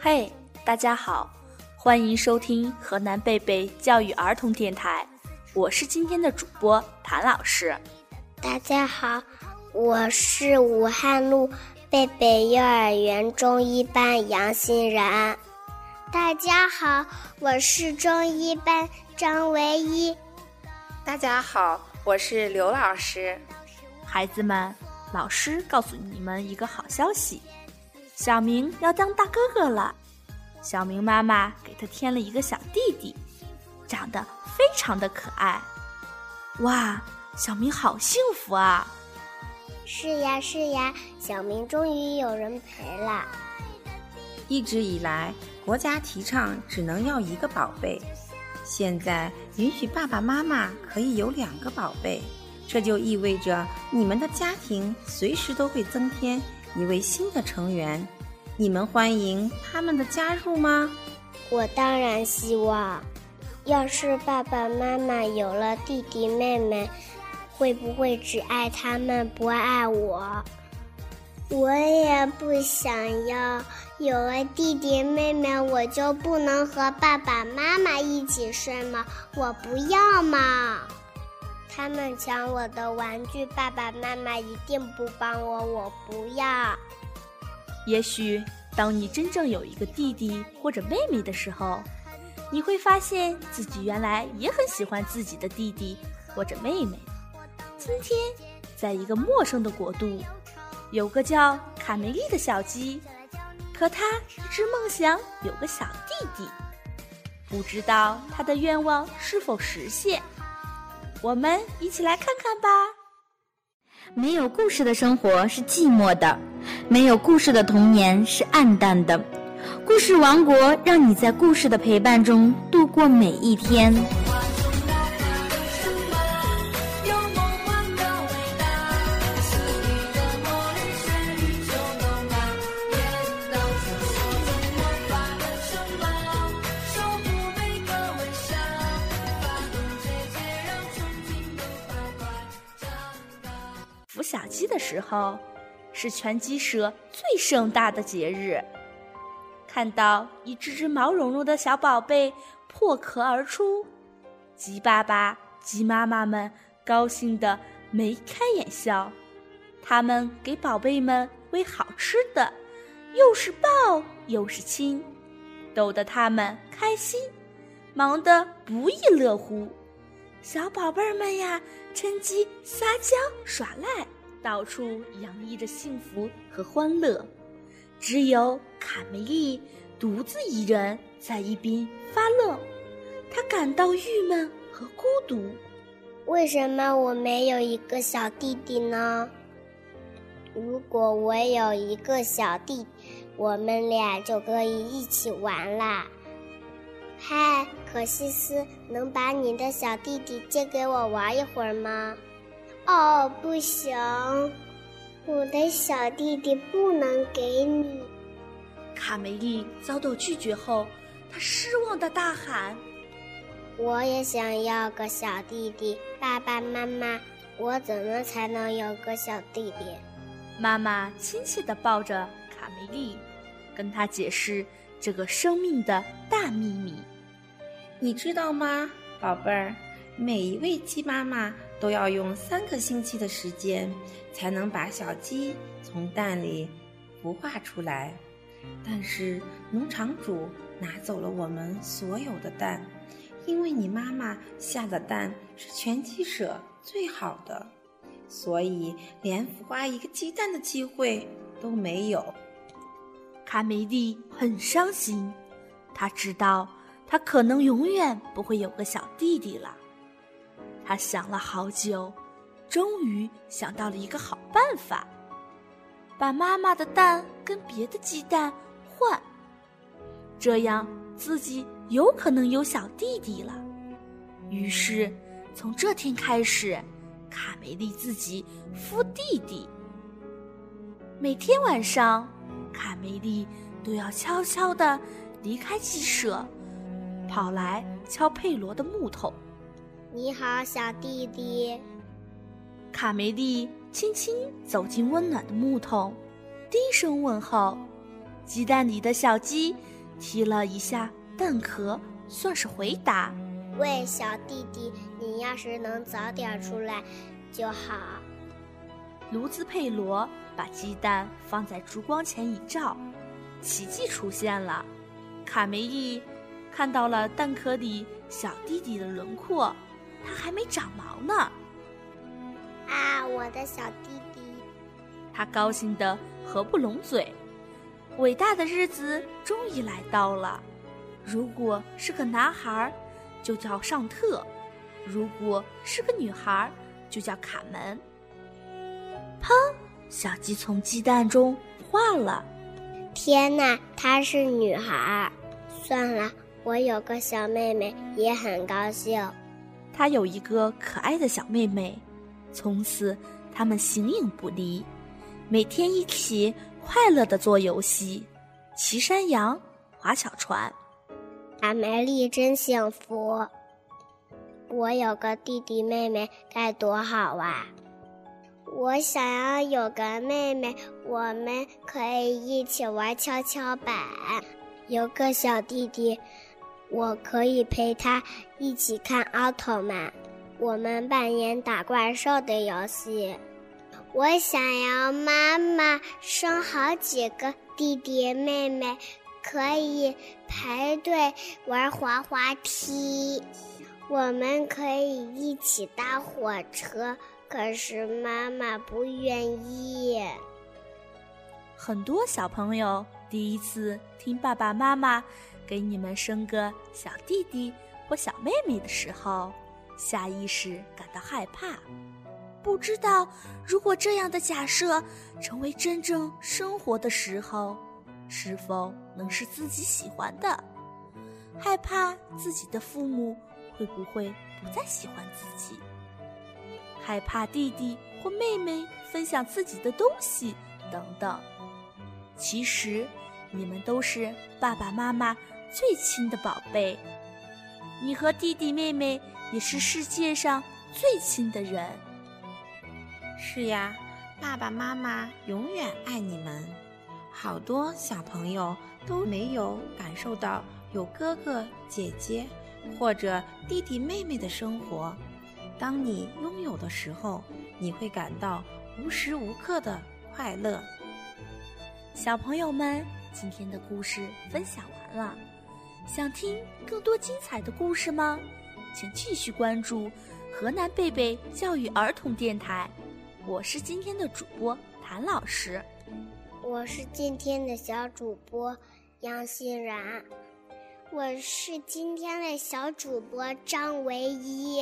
嘿，大家好，欢迎收听河南贝贝教育儿童电台，我是今天的主播谭老师。大家好，我是武汉路贝贝幼儿园中一班杨欣然。大家好，我是中一班张唯一。大家好，我是刘老师。孩子们，老师告诉你们一个好消息。小明要当大哥哥了，小明妈妈给他添了一个小弟弟，长得非常的可爱。哇，小明好幸福啊！是呀是呀，小明终于有人陪了。一直以来，国家提倡只能要一个宝贝，现在允许爸爸妈妈可以有两个宝贝，这就意味着你们的家庭随时都会增添。一位新的成员，你们欢迎他们的加入吗？我当然希望。要是爸爸妈妈有了弟弟妹妹，会不会只爱他们不爱我？我也不想要有了弟弟妹妹，我就不能和爸爸妈妈一起睡吗？我不要嘛！他们抢我的玩具，爸爸妈妈一定不帮我。我不要。也许当你真正有一个弟弟或者妹妹的时候，你会发现自己原来也很喜欢自己的弟弟或者妹妹。今天，在一个陌生的国度，有个叫卡梅利的小鸡，可他一直梦想有个小弟弟，不知道他的愿望是否实现。我们一起来看看吧。没有故事的生活是寂寞的，没有故事的童年是暗淡的。故事王国让你在故事的陪伴中度过每一天。时候，是拳击社最盛大的节日。看到一只只毛茸茸的小宝贝破壳而出，鸡爸爸、鸡妈妈们高兴得眉开眼笑。他们给宝贝们喂好吃的，又是抱又是亲，逗得他们开心，忙得不亦乐乎。小宝贝儿们呀，趁机撒娇耍赖，到处洋溢着幸福和欢乐。只有卡梅利独自一人在一边发愣，他感到郁闷和孤独。为什么我没有一个小弟弟呢？如果我有一个小弟，我们俩就可以一起玩啦。嗨，可西斯，能把你的小弟弟借给我玩一会儿吗？哦，不行，我的小弟弟不能给你。卡梅利遭到拒绝后，他失望的大喊：“我也想要个小弟弟，爸爸妈妈，我怎么才能有个小弟弟？”妈妈亲切的抱着卡梅利，跟他解释。这个生命的大秘密，你知道吗，宝贝儿？每一位鸡妈妈都要用三个星期的时间，才能把小鸡从蛋里孵化出来。但是农场主拿走了我们所有的蛋，因为你妈妈下的蛋是全鸡舍最好的，所以连孵化一个鸡蛋的机会都没有。卡梅利很伤心，他知道他可能永远不会有个小弟弟了。他想了好久，终于想到了一个好办法：把妈妈的蛋跟别的鸡蛋换，这样自己有可能有小弟弟了。于是，从这天开始，卡梅利自己孵弟弟。每天晚上。卡梅利都要悄悄地离开鸡舍，跑来敲佩罗的木头。你好，小弟弟。卡梅利轻轻走进温暖的木桶，低声问候：“鸡蛋里的小鸡踢了一下蛋壳，算是回答。喂，小弟弟，你要是能早点出来就好。卢兹佩罗把鸡蛋放在烛光前一照，奇迹出现了。卡梅利看到了蛋壳里小弟弟的轮廓，他还没长毛呢。啊，我的小弟弟！他高兴的合不拢嘴。伟大的日子终于来到了。如果是个男孩，就叫尚特；如果是个女孩，就叫卡门。砰！小鸡从鸡蛋中化了。天哪，她是女孩。算了，我有个小妹妹，也很高兴。她有一个可爱的小妹妹，从此他们形影不离，每天一起快乐的做游戏，骑山羊，划小船。阿梅丽真幸福。我有个弟弟妹妹，该多好啊！我想要有个妹妹，我们可以一起玩跷跷板。有个小弟弟，我可以陪他一起看奥特曼，我们扮演打怪兽的游戏。我想要妈妈生好几个弟弟妹妹，可以排队玩滑滑梯。我们可以一起搭火车。可是妈妈不愿意。很多小朋友第一次听爸爸妈妈给你们生个小弟弟或小妹妹的时候，下意识感到害怕，不知道如果这样的假设成为真正生活的时候，是否能是自己喜欢的？害怕自己的父母会不会不再喜欢自己？害怕弟弟或妹妹分享自己的东西，等等。其实，你们都是爸爸妈妈最亲的宝贝。你和弟弟妹妹也是世界上最亲的人。是呀，爸爸妈妈永远爱你们。好多小朋友都没有感受到有哥哥姐姐或者弟弟妹妹的生活。当你拥有的时候，你会感到无时无刻的快乐。小朋友们，今天的故事分享完了，想听更多精彩的故事吗？请继续关注河南贝贝教育儿童电台。我是今天的主播谭老师，我是今天的小主播杨欣然，我是今天的小主播张唯一。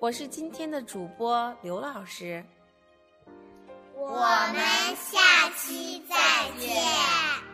我是今天的主播刘老师，我们下期再见。